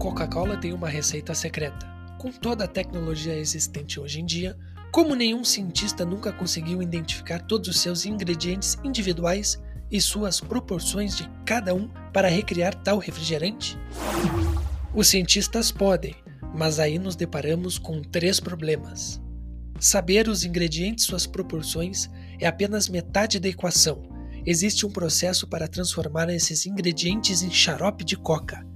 Coca-Cola tem uma receita secreta. Com toda a tecnologia existente hoje em dia, como nenhum cientista nunca conseguiu identificar todos os seus ingredientes individuais e suas proporções de cada um para recriar tal refrigerante? Os cientistas podem, mas aí nos deparamos com três problemas. Saber os ingredientes e suas proporções é apenas metade da equação. Existe um processo para transformar esses ingredientes em xarope de coca.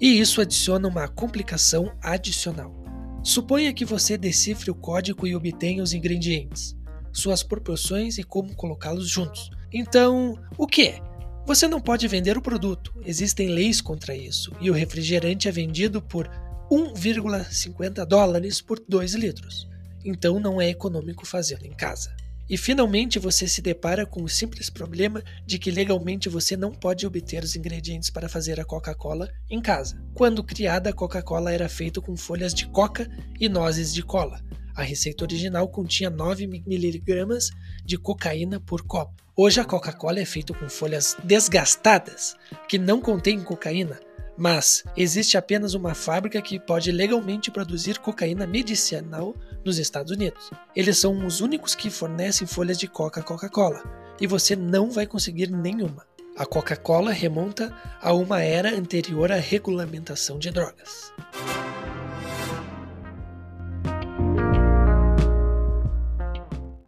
E isso adiciona uma complicação adicional. Suponha que você decifre o código e obtenha os ingredientes, suas proporções e como colocá-los juntos. Então, o que é? Você não pode vender o produto, existem leis contra isso, e o refrigerante é vendido por 1,50 dólares por 2 litros. Então não é econômico fazê-lo em casa. E finalmente você se depara com o simples problema de que legalmente você não pode obter os ingredientes para fazer a Coca-Cola em casa. Quando criada, a Coca-Cola era feita com folhas de coca e nozes de cola. A receita original continha 9 mg de cocaína por copo. Hoje a Coca-Cola é feita com folhas desgastadas, que não contêm cocaína, mas existe apenas uma fábrica que pode legalmente produzir cocaína medicinal nos Estados Unidos. Eles são os únicos que fornecem folhas de coca Coca-Cola, e você não vai conseguir nenhuma. A Coca-Cola remonta a uma era anterior à regulamentação de drogas.